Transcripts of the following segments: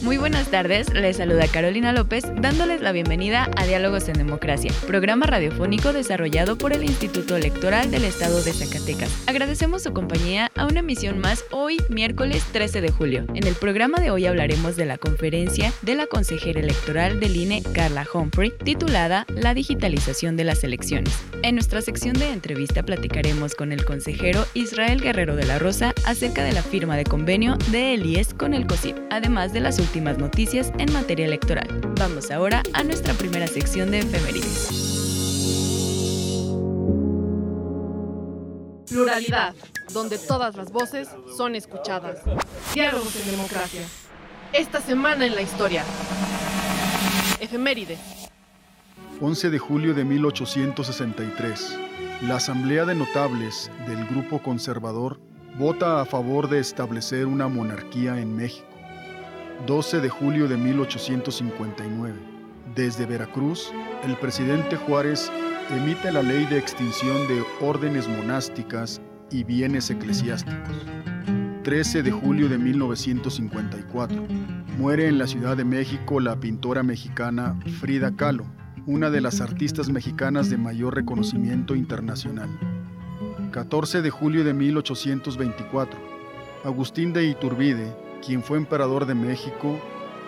Muy buenas tardes, les saluda Carolina López dándoles la bienvenida a Diálogos en Democracia, programa radiofónico desarrollado por el Instituto Electoral del Estado de Zacatecas. Agradecemos su compañía a una emisión más hoy, miércoles 13 de julio. En el programa de hoy hablaremos de la conferencia de la consejera electoral del INE, Carla Humphrey, titulada La digitalización de las elecciones. En nuestra sección de entrevista platicaremos con el consejero Israel Guerrero de la Rosa acerca de la firma de convenio de Elies con el COSIP, además de las últimas noticias en materia electoral. Vamos ahora a nuestra primera sección de efemérides. Pluralidad, donde todas las voces son escuchadas. Diálogos en democracia. Esta semana en la historia. Efemérides. 11 de julio de 1863. La Asamblea de Notables del Grupo Conservador vota a favor de establecer una monarquía en México. 12 de julio de 1859. Desde Veracruz, el presidente Juárez emite la ley de extinción de órdenes monásticas y bienes eclesiásticos. 13 de julio de 1954. Muere en la Ciudad de México la pintora mexicana Frida Kahlo, una de las artistas mexicanas de mayor reconocimiento internacional. 14 de julio de 1824. Agustín de Iturbide quien fue emperador de México,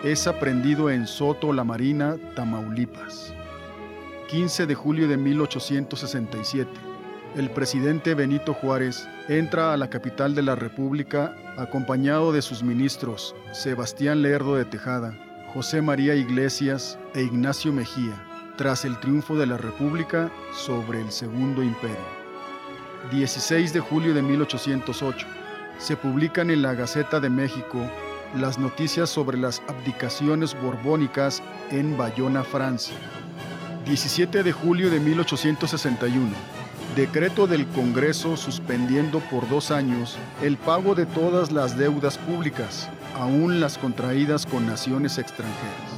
es aprendido en Soto la Marina, Tamaulipas. 15 de julio de 1867. El presidente Benito Juárez entra a la capital de la República acompañado de sus ministros Sebastián Lerdo de Tejada, José María Iglesias e Ignacio Mejía, tras el triunfo de la República sobre el Segundo Imperio. 16 de julio de 1808 se publican en la Gaceta de México las noticias sobre las abdicaciones borbónicas en Bayona, Francia. 17 de julio de 1861. Decreto del Congreso suspendiendo por dos años el pago de todas las deudas públicas, aún las contraídas con naciones extranjeras.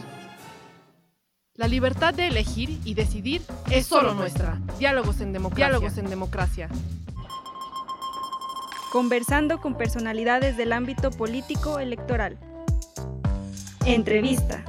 La libertad de elegir y decidir es solo nuestra. Diálogos en democracia. Diálogos en democracia conversando con personalidades del ámbito político electoral. Entrevista.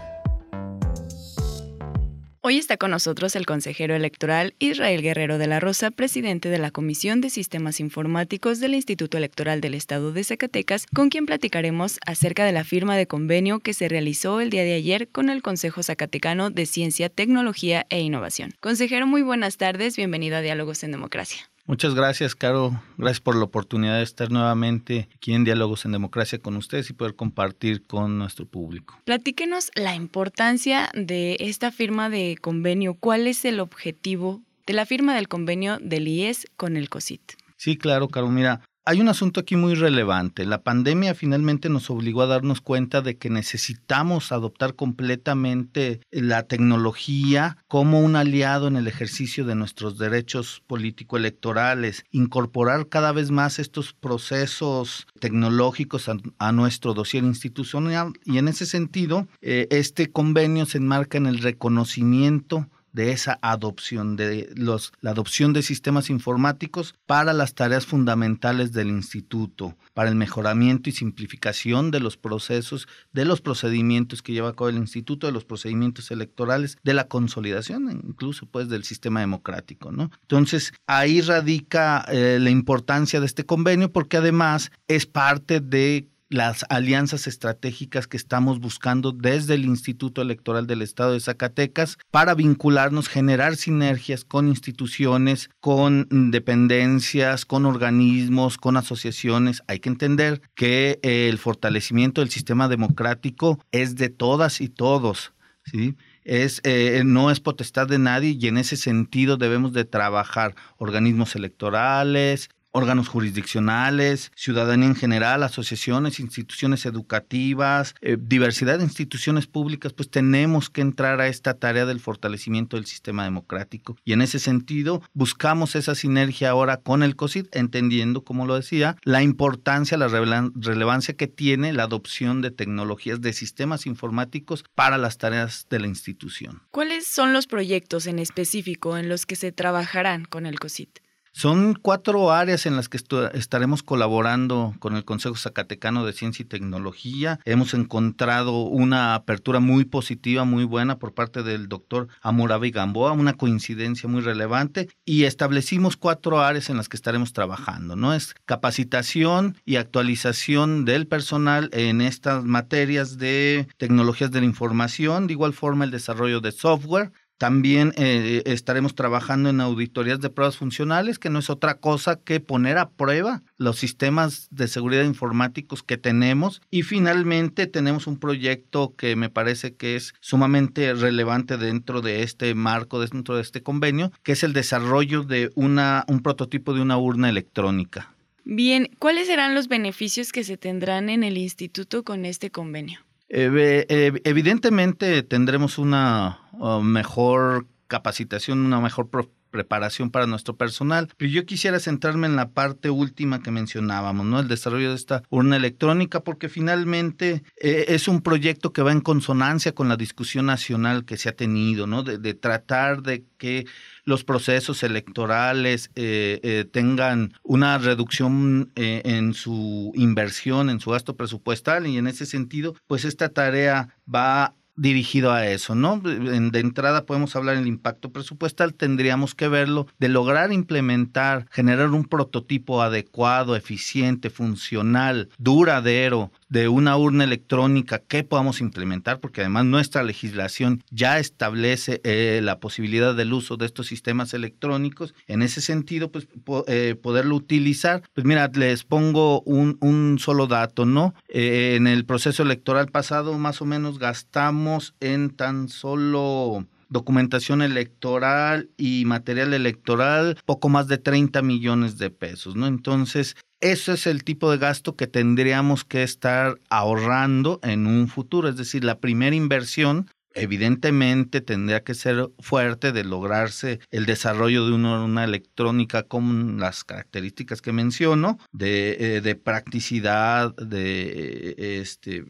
Hoy está con nosotros el consejero electoral Israel Guerrero de la Rosa, presidente de la Comisión de Sistemas Informáticos del Instituto Electoral del Estado de Zacatecas, con quien platicaremos acerca de la firma de convenio que se realizó el día de ayer con el Consejo Zacatecano de Ciencia, Tecnología e Innovación. Consejero, muy buenas tardes, bienvenido a Diálogos en Democracia. Muchas gracias, Caro. Gracias por la oportunidad de estar nuevamente aquí en Diálogos en Democracia con ustedes y poder compartir con nuestro público. Platíquenos la importancia de esta firma de convenio. ¿Cuál es el objetivo de la firma del convenio del IES con el COSIT? Sí, claro, Caro. Mira, hay un asunto aquí muy relevante. La pandemia finalmente nos obligó a darnos cuenta de que necesitamos adoptar completamente la tecnología como un aliado en el ejercicio de nuestros derechos político-electorales, incorporar cada vez más estos procesos tecnológicos a, nuestro dossier institucional y en ese sentido, eh, este convenio se enmarca en el reconocimiento de esa adopción, de los, la adopción de sistemas informáticos para las tareas fundamentales del instituto, para el mejoramiento y simplificación de los procesos, de los procedimientos que lleva a cabo el instituto, de los procedimientos electorales, de la consolidación incluso pues del sistema democrático, ¿no? Entonces, ahí radica eh, la importancia de este convenio porque además es parte de las alianzas estratégicas que estamos buscando desde el Instituto Electoral del Estado de Zacatecas para vincularnos, generar sinergias con instituciones, con dependencias, con organismos, con asociaciones. Hay que entender que el fortalecimiento del sistema democrático es de todas y todos. ¿sí? es, eh, no es potestad de nadie y en ese sentido debemos de trabajar organismos electorales, órganos jurisdiccionales, ciudadanía en general, asociaciones, instituciones educativas, eh, diversidad de instituciones públicas, pues tenemos que entrar a esta tarea del fortalecimiento del sistema democrático. Y en ese sentido, buscamos esa sinergia ahora con el COSID, entendiendo, como lo decía, la importancia, la relevancia que tiene la adopción de tecnologías de sistemas informáticos para las tareas de la institución. ¿Cuáles son los proyectos en específico en los que se trabajarán con el COSID? Son cuatro áreas en las que estaremos colaborando con el Consejo Zacatecano de Ciencia y Tecnología. Hemos encontrado una apertura muy positiva, muy buena por parte del doctor Amurabi Gamboa, una coincidencia muy relevante y establecimos cuatro áreas en las que estaremos trabajando, ¿no? Es capacitación y actualización del personal en estas materias de tecnologías de la información, de igual forma el desarrollo de software, también eh, estaremos trabajando en auditorías de pruebas funcionales, que no es otra cosa que poner a prueba los sistemas de seguridad informáticos que tenemos. Y finalmente tenemos un proyecto que me parece que es sumamente relevante dentro de este marco, dentro de este convenio, que es el desarrollo de una, un prototipo de una urna electrónica. Bien, ¿cuáles serán los beneficios que se tendrán en el instituto con este convenio? Eh, evidentemente tendremos una uh, mejor capacitación, una mejor preparación para nuestro personal. Pero yo quisiera centrarme en la parte última que mencionábamos, ¿no? El desarrollo de esta urna electrónica, porque finalmente eh, es un proyecto que va en consonancia con la discusión nacional que se ha tenido, ¿no? de tratar de que los procesos electorales eh, eh, tengan una reducción en su inversión, en su gasto presupuestal y en ese sentido, pues esta tarea va dirigido a eso, ¿no? De entrada podemos hablar del impacto presupuestal, tendríamos que verlo, de lograr implementar, generar un prototipo adecuado, eficiente, funcional, duradero de una urna electrónica que podamos implementar, porque además nuestra legislación ya establece eh, la posibilidad del uso de estos sistemas electrónicos. En ese sentido, pues eh, poderlo utilizar. Pues mira, les pongo un, un solo dato, ¿no? Eh, en el proceso electoral pasado, más o menos gastamos en tan solo documentación electoral y material electoral, poco más de 30 millones de pesos, ¿no? Entonces, ese es el tipo de gasto que tendríamos que estar ahorrando en un futuro, es decir, la primera inversión evidentemente tendría que ser fuerte de lograrse el desarrollo de una, electrónica con las características que menciono, de, eh, practicidad, de este,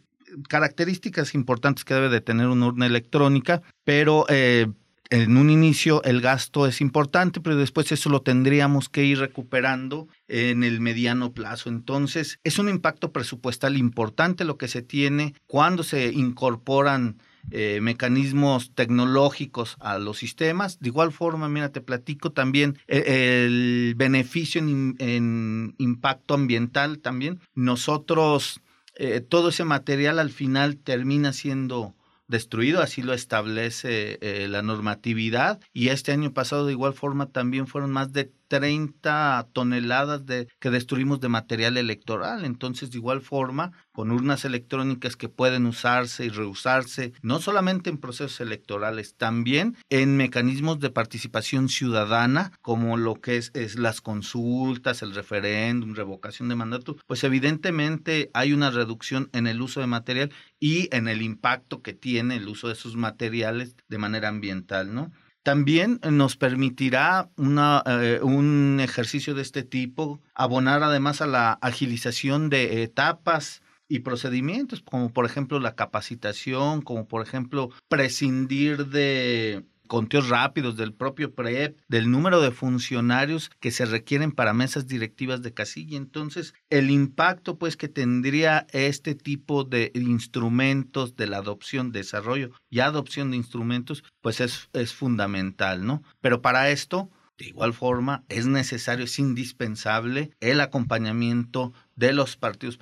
características importantes que debe de tener una urna electrónica, pero eh, en un inicio el gasto es importante, pero después eso lo tendríamos que ir recuperando en el mediano plazo. Entonces, es un impacto presupuestal importante lo que se tiene cuando se incorporan eh, mecanismos tecnológicos a los sistemas. De igual forma, mira, te platico también eh, el, beneficio en, impacto ambiental también. Nosotros eh, todo ese material al final termina siendo destruido, así lo establece eh, la normatividad. Y este año pasado de igual forma también fueron más de 30 toneladas de, que destruimos de material electoral. Entonces, de igual forma, con urnas electrónicas que pueden usarse y reusarse, no solamente en procesos electorales, también en mecanismos de participación ciudadana, como lo que es, es las consultas, el referéndum, revocación de mandato, pues evidentemente hay una reducción en el uso de material y en el impacto que tiene el uso de esos materiales de manera ambiental, ¿no? También nos permitirá una, eh, un ejercicio de este tipo abonar además a la agilización de etapas y procedimientos, como por ejemplo la capacitación, como por ejemplo prescindir de conteos rápidos del propio PREP, del número de funcionarios que se requieren para mesas directivas de casilla. Entonces, el impacto pues que tendría este tipo de instrumentos de la adopción, desarrollo y adopción de instrumentos, pues es, es fundamental, ¿no? Pero para esto, de igual forma, es necesario, es indispensable el acompañamiento de los partidos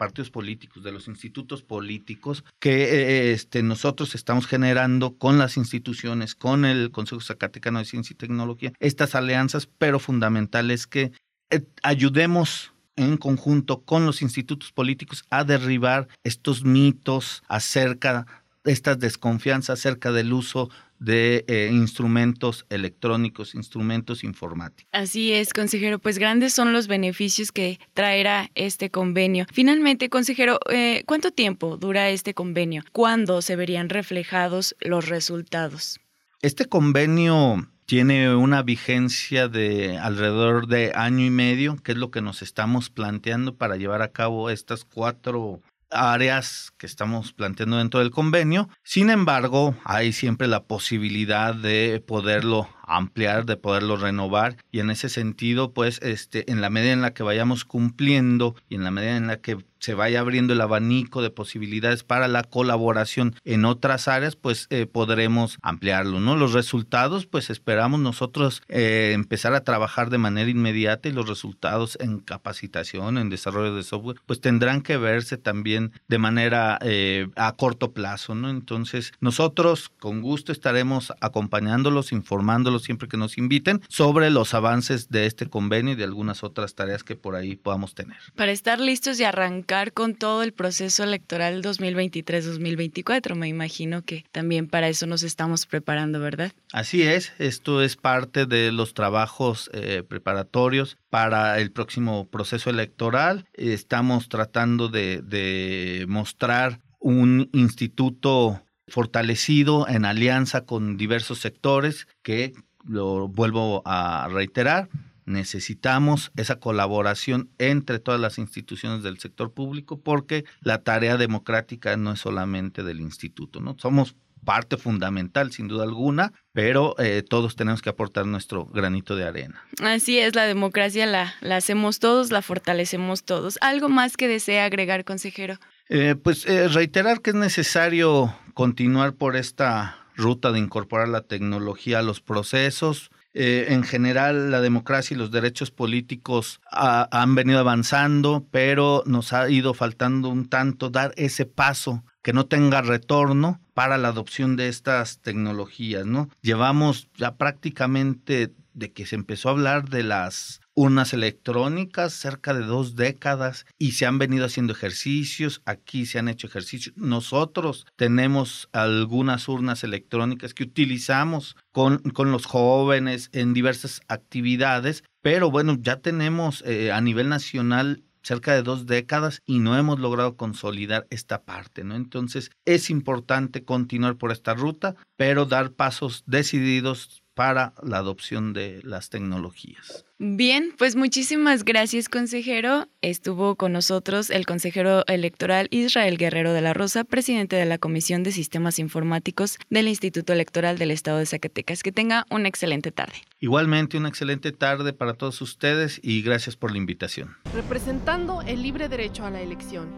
partidos políticos, de los institutos políticos que eh, este, nosotros estamos generando con las instituciones, con el Consejo Zacatecano de Ciencia y Tecnología, estas alianzas, pero fundamental es que eh, ayudemos en conjunto con los institutos políticos a derribar estos mitos acerca de estas desconfianzas acerca del uso de eh, instrumentos electrónicos, instrumentos informáticos. Así es, consejero, pues grandes son los beneficios que traerá este convenio. Finalmente, consejero, eh, ¿cuánto tiempo dura este convenio? ¿Cuándo se verían reflejados los resultados? Este convenio tiene una vigencia de alrededor de año y medio, que es lo que nos estamos planteando para llevar a cabo estas cuatro áreas que estamos planteando dentro del convenio. Sin embargo, hay siempre la posibilidad de poderlo ampliar, de poderlo renovar y en ese sentido, pues, este, en la medida en la que vayamos cumpliendo y en la medida en la que se vaya abriendo el abanico de posibilidades para la colaboración en otras áreas, pues eh, podremos ampliarlo, ¿no? Los resultados, pues esperamos nosotros eh, empezar a trabajar de manera inmediata y los resultados en capacitación, en desarrollo de software, pues tendrán que verse también de manera eh, a corto plazo, ¿no? Entonces, nosotros con gusto estaremos acompañándolos, informándolos siempre que nos inviten sobre los avances de este convenio y de algunas otras tareas que por ahí podamos tener. Para estar listos y arrancar con todo el proceso electoral 2023-2024, me imagino que también para eso nos estamos preparando, ¿verdad? Así es, esto es parte de los trabajos eh, preparatorios para el próximo proceso electoral. Estamos tratando de, de mostrar un instituto fortalecido en alianza con diversos sectores que lo vuelvo a reiterar, necesitamos esa colaboración entre todas las instituciones del sector público porque la tarea democrática no es solamente del instituto, ¿no? Somos parte fundamental, sin duda alguna, pero eh, todos tenemos que aportar nuestro granito de arena. Así es, la democracia la, la hacemos todos, la fortalecemos todos. ¿Algo más que desea agregar, consejero? Eh, pues eh, reiterar que es necesario continuar por esta ruta de incorporar la tecnología a los procesos. Eh, en general, la democracia y los derechos políticos han venido avanzando, pero nos ha ido faltando un tanto dar ese paso que no tenga retorno para la adopción de estas tecnologías, ¿no? Llevamos ya prácticamente de que se empezó a hablar de las urnas electrónicas cerca de dos décadas y se han venido haciendo ejercicios, aquí se han hecho ejercicios. Nosotros tenemos algunas urnas electrónicas que utilizamos con, con los jóvenes en diversas actividades, pero bueno, ya tenemos eh, a nivel nacional cerca de dos décadas y no hemos logrado consolidar esta parte, ¿no? Entonces es importante continuar por esta ruta, pero dar pasos decididos para la adopción de las tecnologías. Bien, pues muchísimas gracias, consejero. Estuvo con nosotros el consejero electoral Israel Guerrero de la Rosa, presidente de la Comisión de Sistemas Informáticos del Instituto Electoral del Estado de Zacatecas. Que tenga una excelente tarde. Igualmente, una excelente tarde para todos ustedes y gracias por la invitación. Representando el libre derecho a la elección.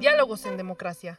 Diálogos en democracia.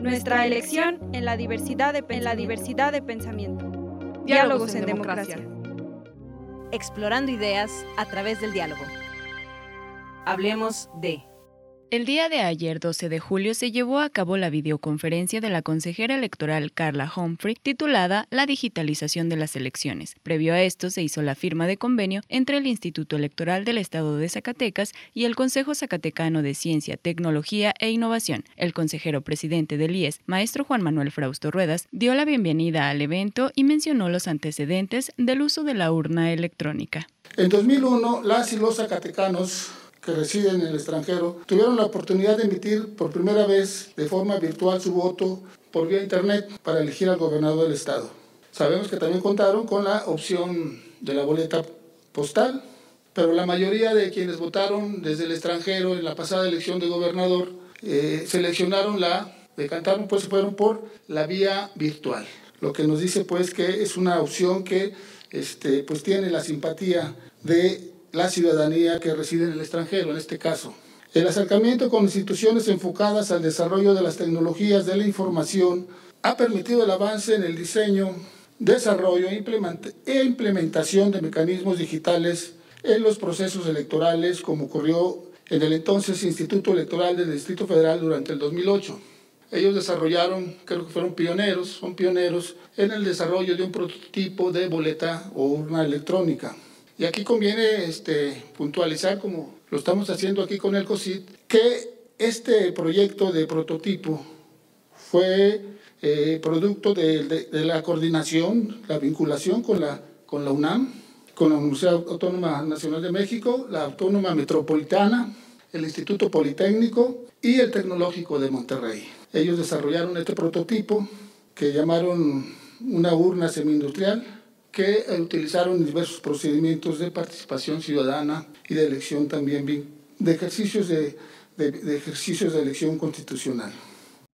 Nuestra elección en la diversidad de, en la diversidad de pensamiento. Diálogos en democracia. Explorando ideas a través del diálogo. Hablemos de... El día de ayer, 12 de julio, se llevó a cabo la videoconferencia de la consejera electoral Carla Humphrey titulada La digitalización de las elecciones. Previo a esto se hizo la firma de convenio entre el Instituto Electoral del Estado de Zacatecas y el Consejo Zacatecano de Ciencia, Tecnología e Innovación. El consejero presidente del IES, maestro Juan Manuel Frausto Ruedas, dio la bienvenida al evento y mencionó los antecedentes del uso de la urna electrónica. En 2001, las y los zacatecanos que residen en el extranjero tuvieron la oportunidad de emitir por primera vez de forma virtual su voto por vía internet para elegir al gobernador del estado. Sabemos que también contaron con la opción de la boleta postal, pero la mayoría de quienes votaron desde el extranjero en la pasada elección de gobernador eh, seleccionaron la, decantaron, pues fueron por la vía virtual. Lo que nos dice pues que es una opción que este, pues tiene la simpatía de la ciudadanía que reside en el extranjero, en este caso. El acercamiento con instituciones enfocadas al desarrollo de las tecnologías de la información ha permitido el avance en el diseño, desarrollo e, e implementación de mecanismos digitales en los procesos electorales, como ocurrió en el entonces Instituto Electoral del Distrito Federal durante el 2008. Ellos desarrollaron, creo que fueron pioneros, son pioneros en el desarrollo de un prototipo de boleta o urna electrónica. Y aquí conviene este, puntualizar, como lo estamos haciendo aquí con el COSIT, que este proyecto de prototipo fue eh, producto de, la coordinación, la vinculación con la, con la UNAM, con la Universidad Autónoma Nacional de México, la Autónoma Metropolitana, el Instituto Politécnico y el Tecnológico de Monterrey. Ellos desarrollaron este prototipo que llamaron una urna semi-industrial que utilizaron diversos procedimientos de participación ciudadana y de elección también de ejercicios de, de ejercicios de elección constitucional.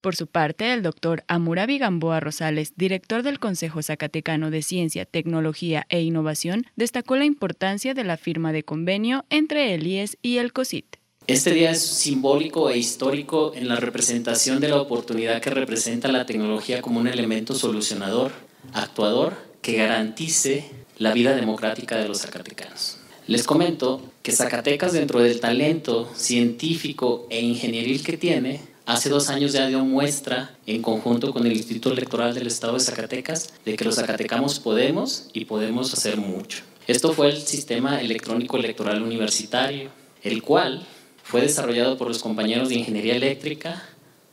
Por su parte, el doctor Amurabi Gamboa Rosales, director del Consejo Zacatecano de Ciencia, Tecnología e Innovación, destacó la importancia de la firma de convenio entre el IES y el COSIT. Este día es simbólico e histórico en la representación de la oportunidad que representa la tecnología como un elemento solucionador, actuador, que garantice la vida democrática de los zacatecanos. Les comento que Zacatecas, dentro del talento científico e ingenieril que tiene, Hace dos años ya dio muestra, en conjunto con el Instituto Electoral del Estado de Zacatecas, de que los zacatecanos podemos y podemos hacer mucho. Esto fue el Sistema Electrónico Electoral Universitario, el cual fue desarrollado por los compañeros de Ingeniería Eléctrica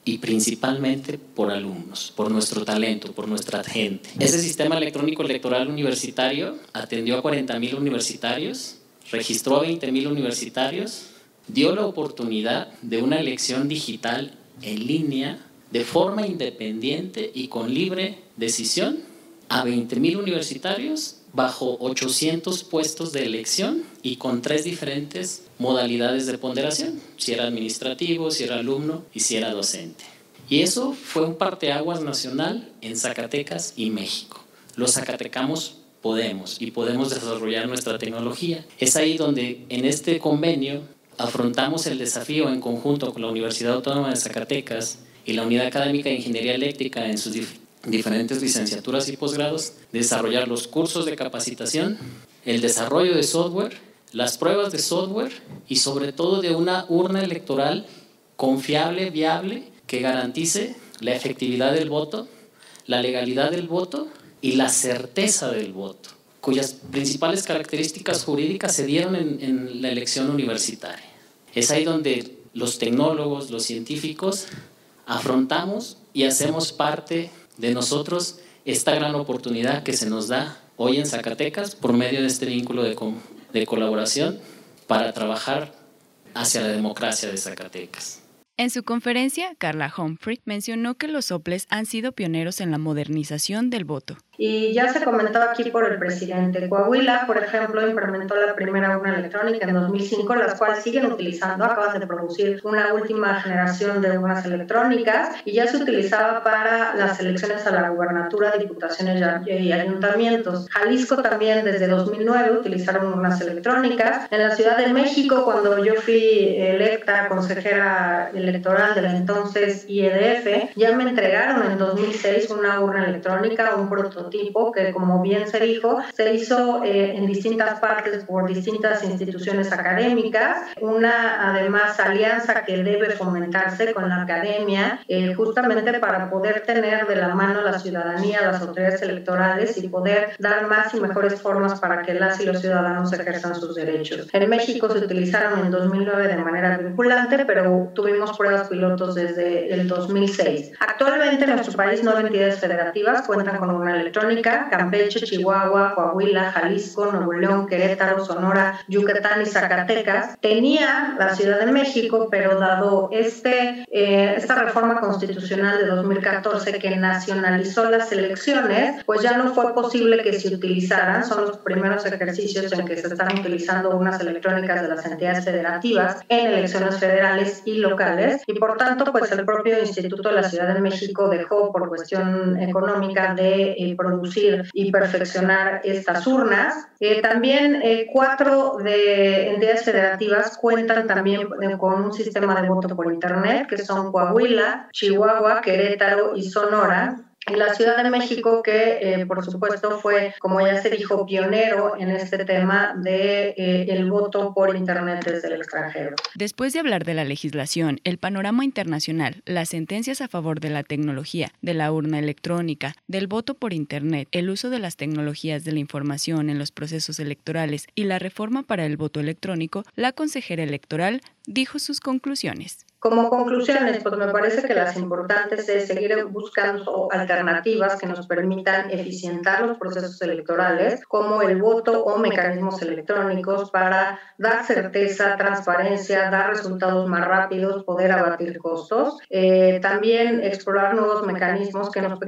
y principalmente por alumnos, por nuestro talento, por nuestra gente. Ese Sistema Electrónico Electoral Universitario atendió a 40.000 universitarios, registró a 20.000 universitarios, dio la oportunidad de una elección digital en línea de forma independiente y con libre decisión a 20.000 universitarios bajo 800 puestos de elección y con tres diferentes modalidades de ponderación, si era administrativo, si era alumno y si era docente. Y eso fue un parteaguas nacional en Zacatecas y México. Los zacatecanos podemos y podemos desarrollar nuestra tecnología. Es ahí donde en este convenio afrontamos el desafío en conjunto con la Universidad Autónoma de Zacatecas y la Unidad Académica de Ingeniería Eléctrica en sus diferentes licenciaturas y posgrados, desarrollar los cursos de capacitación, el desarrollo de software, las pruebas de software y sobre todo de una urna electoral confiable, viable, que garantice la efectividad del voto, la legalidad del voto y la certeza del voto, cuyas principales características jurídicas se dieron en, en la elección universitaria. Es ahí donde los tecnólogos, los científicos, afrontamos y hacemos parte de nosotros esta gran oportunidad que se nos da hoy en Zacatecas por medio de este vínculo de, de colaboración para trabajar hacia la democracia de Zacatecas. En su conferencia, Carla Humphrey mencionó que los soples han sido pioneros en la modernización del voto. Y ya se comentó aquí por el presidente. Coahuila, por ejemplo, implementó la primera urna electrónica en 2005, las cuales siguen utilizando. Acaban de producir una última generación de urnas electrónicas y ya se utilizaba para las elecciones a la gubernatura, diputaciones y ayuntamientos. Jalisco también desde 2009 utilizaron urnas electrónicas. En la Ciudad de México, cuando yo fui electa consejera electoral de la entonces IEDF, ya me entregaron en 2006 una urna electrónica, un prototipo que, como bien se dijo, se hizo eh, en distintas partes por distintas instituciones académicas, una además alianza que debe fomentarse con la academia, eh, justamente para poder tener de la mano la ciudadanía, las autoridades electorales y poder dar más y mejores formas para que las y los ciudadanos ejerzan sus derechos. En México se utilizaron en 2009 de manera vinculante, pero tuvimos pruebas pilotos desde el 2006. Actualmente en nuestro país nueve entidades federativas cuentan con una electrónica electrónica, Campeche, Chihuahua, Coahuila, Jalisco, Nuevo León, Querétaro, Sonora, Yucatán y Zacatecas. Tenía la Ciudad de México, pero dado este, eh, esta reforma constitucional de 2014 que nacionalizó las elecciones, pues ya no fue posible que se utilizaran. Son los primeros ejercicios en que se están utilizando unas electrónicas de las entidades federativas en elecciones federales y locales. Y por tanto, pues el propio Instituto de la Ciudad de México dejó por cuestión económica de eh, producir y perfeccionar estas urnas. Eh, también eh, cuatro de entidades federativas cuentan también con un sistema de voto por Internet, que son Coahuila, Chihuahua, Querétaro y Sonora la Ciudad de México, que eh, por supuesto fue, como ya se dijo, pionero en este tema de eh, el voto por Internet desde el extranjero. Después de hablar de la legislación, el panorama internacional, las sentencias a favor de la tecnología, de la urna electrónica, del voto por Internet, el uso de las tecnologías de la información en los procesos electorales y la reforma para el voto electrónico, la consejera electoral dijo sus conclusiones. Como conclusiones, pues me parece que las importantes es seguir buscando alternativas que nos permitan eficientar los procesos electorales, como el voto o mecanismos electrónicos para dar certeza, transparencia, dar resultados más rápidos, poder abatir costos. Eh, también explorar nuevos mecanismos que nos,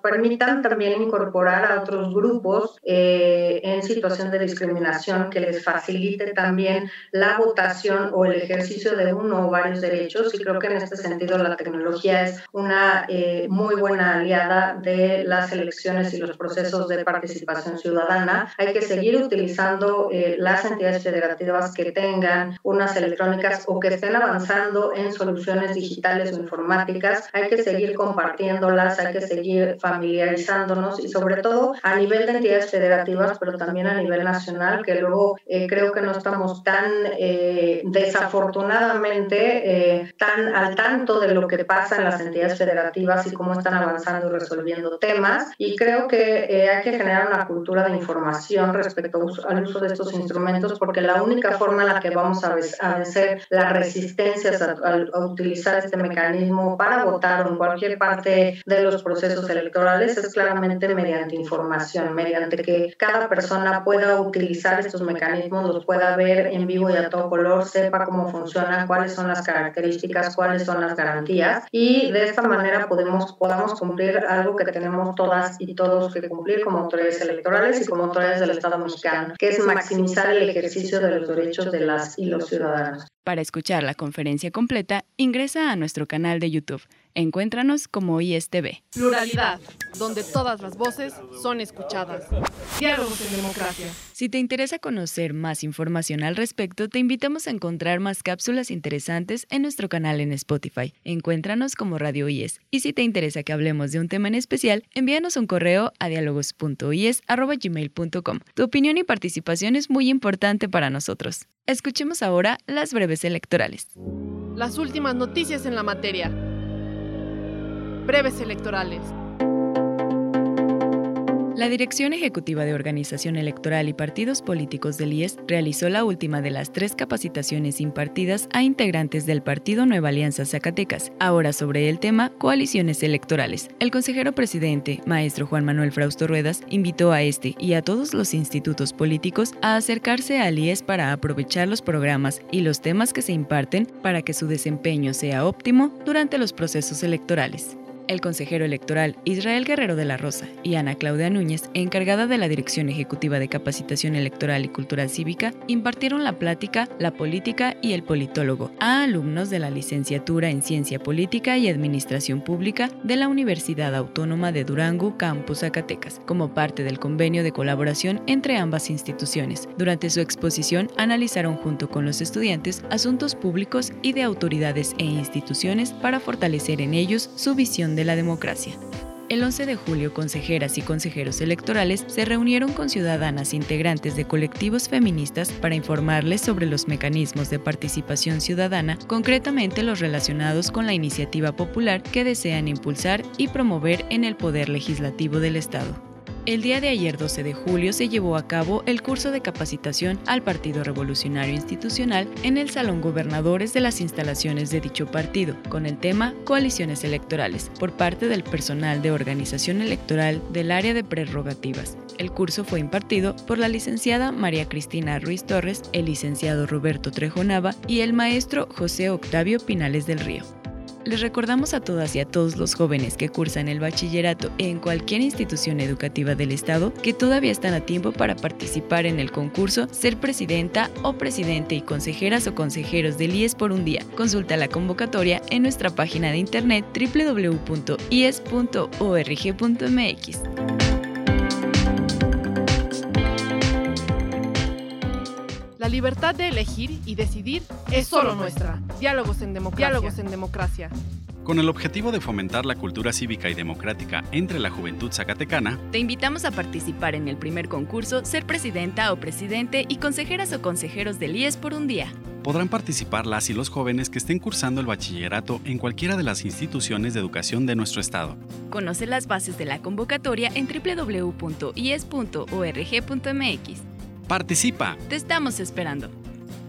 permitan también incorporar a otros grupos eh, en situación de discriminación, que les facilite también la votación o el ejercicio de uno o varios derechos y creo que en este sentido la tecnología es una eh, muy buena aliada de las elecciones y los procesos de participación ciudadana. Hay que seguir utilizando eh, las entidades federativas que tengan unas electrónicas o que estén avanzando en soluciones digitales o informáticas. Hay que seguir compartiéndolas, hay que seguir familiarizándonos y sobre todo a nivel de entidades federativas, pero también a nivel nacional, que luego eh, creo que no estamos tan desafortunadamente tan al tanto de lo que pasa en las entidades federativas y cómo están avanzando y resolviendo temas. Y creo que eh, hay que generar una cultura de información respecto al uso de estos instrumentos, porque la única forma en la que vamos a, vencer las resistencias a, utilizar este mecanismo para votar en cualquier parte de los procesos electorales es claramente mediante información, mediante que cada persona pueda utilizar estos mecanismos, los pueda ver en vivo y a todo color, sepa cómo funcionan, cuáles son las características cuáles son las garantías y de esta manera podemos, podamos cumplir algo que tenemos todas y todos que cumplir como autoridades electorales y como autoridades del Estado mexicano, que es maximizar el ejercicio de los derechos de las y los ciudadanos. Para escuchar la conferencia completa, ingresa a nuestro canal de YouTube. Encuéntranos como ISTV. Pluralidad, donde todas las voces son escuchadas. Diálogos en democracia. Si te interesa conocer más información al respecto, te invitamos a encontrar más cápsulas interesantes en nuestro canal en Spotify. Encuéntranos como Radio IES. Y si te interesa que hablemos de un tema en especial, envíanos un correo a diálogos.ies.gmail.com. Tu opinión y participación es muy importante para nosotros. Escuchemos ahora las breves electorales. Las últimas noticias en la materia breves electorales. La Dirección Ejecutiva de Organización Electoral y Partidos Políticos del IES realizó la última de las tres capacitaciones impartidas a integrantes del Partido Nueva Alianza Zacatecas. Ahora sobre el tema coaliciones electorales. El consejero presidente, maestro Juan Manuel Frausto Ruedas, invitó a este y a todos los institutos políticos a acercarse al IES para aprovechar los programas y los temas que se imparten para que su desempeño sea óptimo durante los procesos electorales. El consejero electoral Israel Guerrero de la Rosa y Ana Claudia Núñez, encargada de la Dirección Ejecutiva de Capacitación Electoral y Cultural Cívica, impartieron la plática La Política y el Politólogo a alumnos de la licenciatura en Ciencia Política y Administración Pública de la Universidad Autónoma de Durango, Campus Zacatecas, como parte del convenio de colaboración entre ambas instituciones. Durante su exposición analizaron junto con los estudiantes asuntos públicos y de autoridades e instituciones para fortalecer en ellos su visión de la democracia. El 11 de julio, consejeras y consejeros electorales se reunieron con ciudadanas integrantes de colectivos feministas para informarles sobre los mecanismos de participación ciudadana, concretamente los relacionados con la iniciativa popular que desean impulsar y promover en el Poder Legislativo del Estado. El día de ayer 12 de julio se llevó a cabo el curso de capacitación al Partido Revolucionario Institucional en el Salón Gobernadores de las instalaciones de dicho partido, con el tema Coaliciones Electorales, por parte del personal de organización electoral del área de prerrogativas. El curso fue impartido por la licenciada María Cristina Ruiz Torres, el licenciado Roberto Trejonava y el maestro José Octavio Pinales del Río les recordamos a todas y a todos los jóvenes que cursan el bachillerato en cualquier institución educativa del Estado que todavía están a tiempo para participar en el concurso Ser Presidenta o Presidente y consejeras o consejeros del IES por un día. Consulta la convocatoria en nuestra página de internet www.ies.org.mx. La libertad de elegir y decidir es solo nuestra. Diálogos en democracia. Diálogos en democracia. Con el objetivo de fomentar la cultura cívica y democrática entre la juventud zacatecana, te invitamos a participar en el primer concurso Ser Presidenta o Presidente y consejeras o consejeros del IES por un día. Podrán participar las y los jóvenes que estén cursando el bachillerato en cualquiera de las instituciones de educación de nuestro estado. Conoce las bases de la convocatoria en www.ies.org.mx. Participa. Te estamos esperando.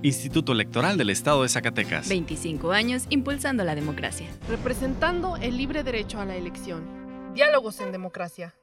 Instituto Electoral del Estado de Zacatecas. 25 años impulsando la democracia. Representando el libre derecho a la elección. Diálogos en democracia.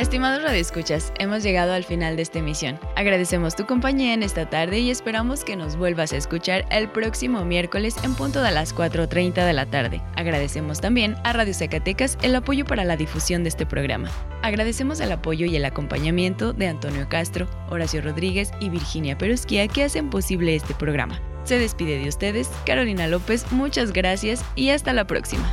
Estimados radioescuchas, hemos llegado al final de esta emisión. Agradecemos tu compañía en esta tarde y esperamos que nos vuelvas a escuchar el próximo miércoles en punto de las 4.30 de la tarde. Agradecemos también a Radio Zacatecas el apoyo para la difusión de este programa. Agradecemos el apoyo y el acompañamiento de Antonio Castro, Horacio Rodríguez y Virginia Perusquia que hacen posible este programa. Se despide de ustedes, Carolina López, muchas gracias y hasta la próxima.